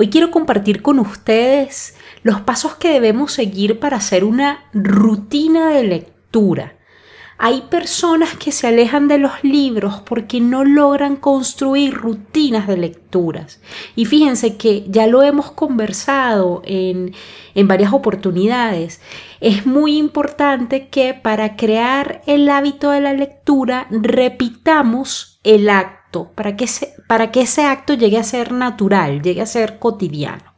Hoy quiero compartir con ustedes los pasos que debemos seguir para hacer una rutina de lectura. Hay personas que se alejan de los libros porque no logran construir rutinas de lecturas. Y fíjense que ya lo hemos conversado en, en varias oportunidades. Es muy importante que para crear el hábito de la lectura repitamos el acto, para que, para que ese acto llegue a ser natural, llegue a ser cotidiano.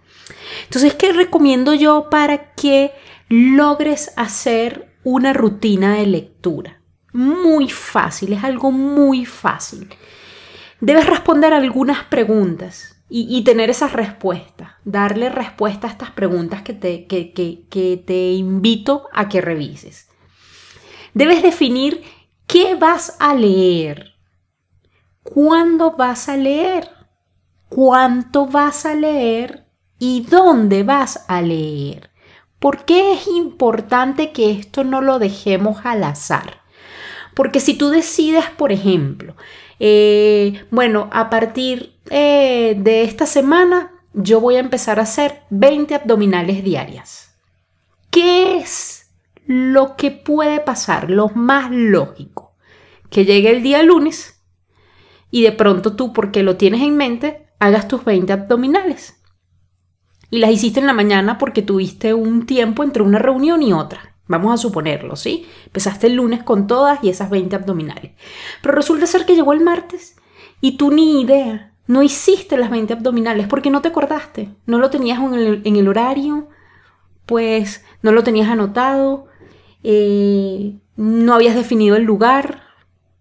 Entonces, ¿qué recomiendo yo para que logres hacer una rutina de lectura? Muy fácil, es algo muy fácil. Debes responder algunas preguntas y, tener esas respuestas, darle respuesta a estas preguntas que te, que te invito a que revises. Debes definir qué vas a leer, cuándo vas a leer, cuánto vas a leer y dónde vas a leer. ¿Por qué es importante que esto no lo dejemos al azar? Porque si tú decides, por ejemplo, eh, bueno, a partir eh, de esta semana yo voy a empezar a hacer 20 abdominales diarias. ¿Qué es lo que puede pasar? Lo más lógico. Que llegue el día lunes y de pronto tú, porque lo tienes en mente, hagas tus 20 abdominales y las hiciste en la mañana porque tuviste un tiempo entre una reunión y otra. Vamos a suponerlo, ¿sí? Empezaste el lunes con todas y esas 20 abdominales. Pero resulta ser que llegó el martes y tú ni idea, no hiciste las 20 abdominales porque no te acordaste, no lo tenías en el, horario, pues no lo tenías anotado, eh, no habías definido el lugar,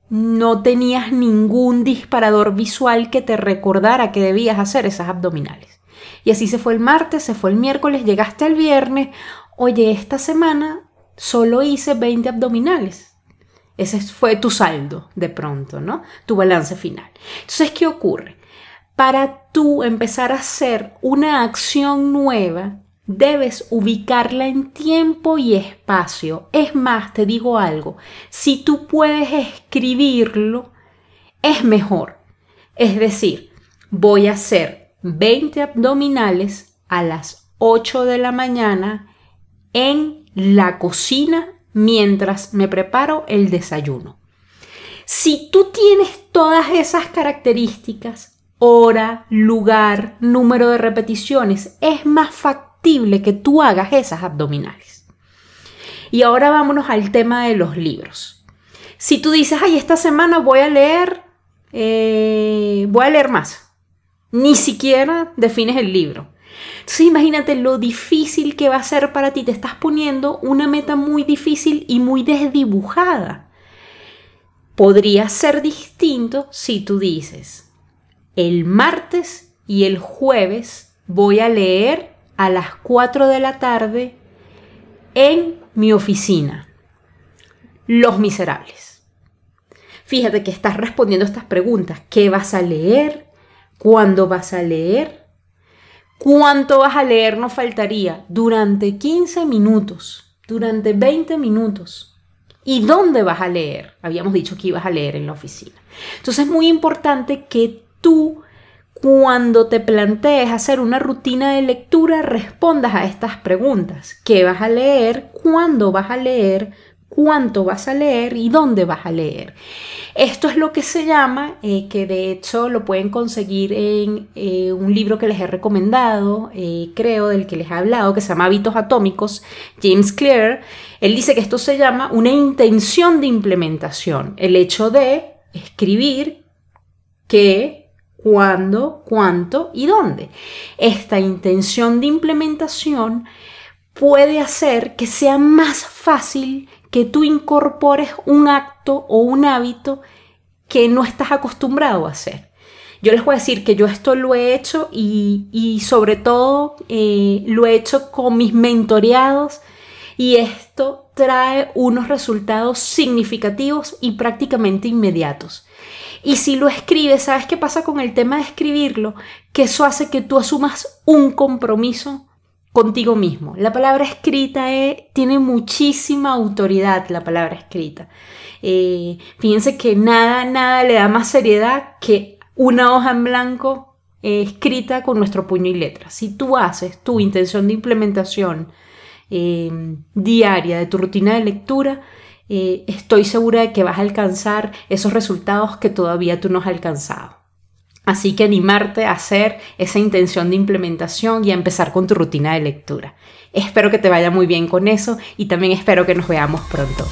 no tenías ningún disparador visual que te recordara que debías hacer esas abdominales. Y así se fue el martes, se fue el miércoles, llegaste al viernes. Oye, esta semana solo hice 20 abdominales. Ese fue tu saldo de pronto, ¿no? Tu balance final. Entonces, ¿qué ocurre? Para tú empezar a hacer una acción nueva, debes ubicarla en tiempo y espacio. Es más, te digo algo, si tú puedes escribirlo, es mejor. Es decir, voy a hacer 20 abdominales a las 8 de la mañana en la cocina mientras me preparo el desayuno. Si tú tienes todas esas características, hora, lugar, número de repeticiones, es más factible que tú hagas esas abdominales. Y ahora vámonos al tema de los libros. Si tú dices, ay, esta semana voy a leer, eh, voy a leer más, ni siquiera defines el libro. Entonces imagínate lo difícil que va a ser para ti. Te estás poniendo una meta muy difícil y muy desdibujada. Podría ser distinto si tú dices, el martes y el jueves voy a leer a las 4 de la tarde en mi oficina. Los miserables. Fíjate que estás respondiendo estas preguntas. ¿Qué vas a leer? ¿Cuándo vas a leer? ¿Cuánto vas a leer? No faltaría. Durante 15 minutos, durante 20 minutos. ¿Y dónde vas a leer? Habíamos dicho que ibas a leer en la oficina. Entonces es muy importante que tú, cuando te plantees hacer una rutina de lectura, respondas a estas preguntas. ¿Qué vas a leer? ¿Cuándo vas a leer? cuánto vas a leer y dónde vas a leer. Esto es lo que se llama, eh, que de hecho lo pueden conseguir en eh, un libro que les he recomendado, eh, creo, del que les he hablado, que se llama Hábitos Atómicos, James Clear. Él dice que esto se llama una intención de implementación, el hecho de escribir qué, cuándo, cuánto y dónde. Esta intención de implementación puede hacer que sea más fácil que tú incorpores un acto o un hábito que no estás acostumbrado a hacer. Yo les voy a decir que yo esto lo he hecho y, sobre todo eh, lo he hecho con mis mentoreados Y esto trae unos resultados significativos y prácticamente inmediatos. Y si lo escribes, ¿sabes qué pasa con el tema de escribirlo? Que eso hace que tú asumas un compromiso contigo mismo. La palabra escrita tiene muchísima autoridad, la palabra escrita. Eh, fíjense que nada, nada le da más seriedad que una hoja en blanco eh, escrita con nuestro puño y letra. Si tú haces tu intención de implementación eh, diaria de tu rutina de lectura, estoy segura de que vas a alcanzar esos resultados que todavía tú no has alcanzado. Así que animarte a hacer esa intención de implementación y a empezar con tu rutina de lectura. Espero que te vaya muy bien con eso y también espero que nos veamos pronto.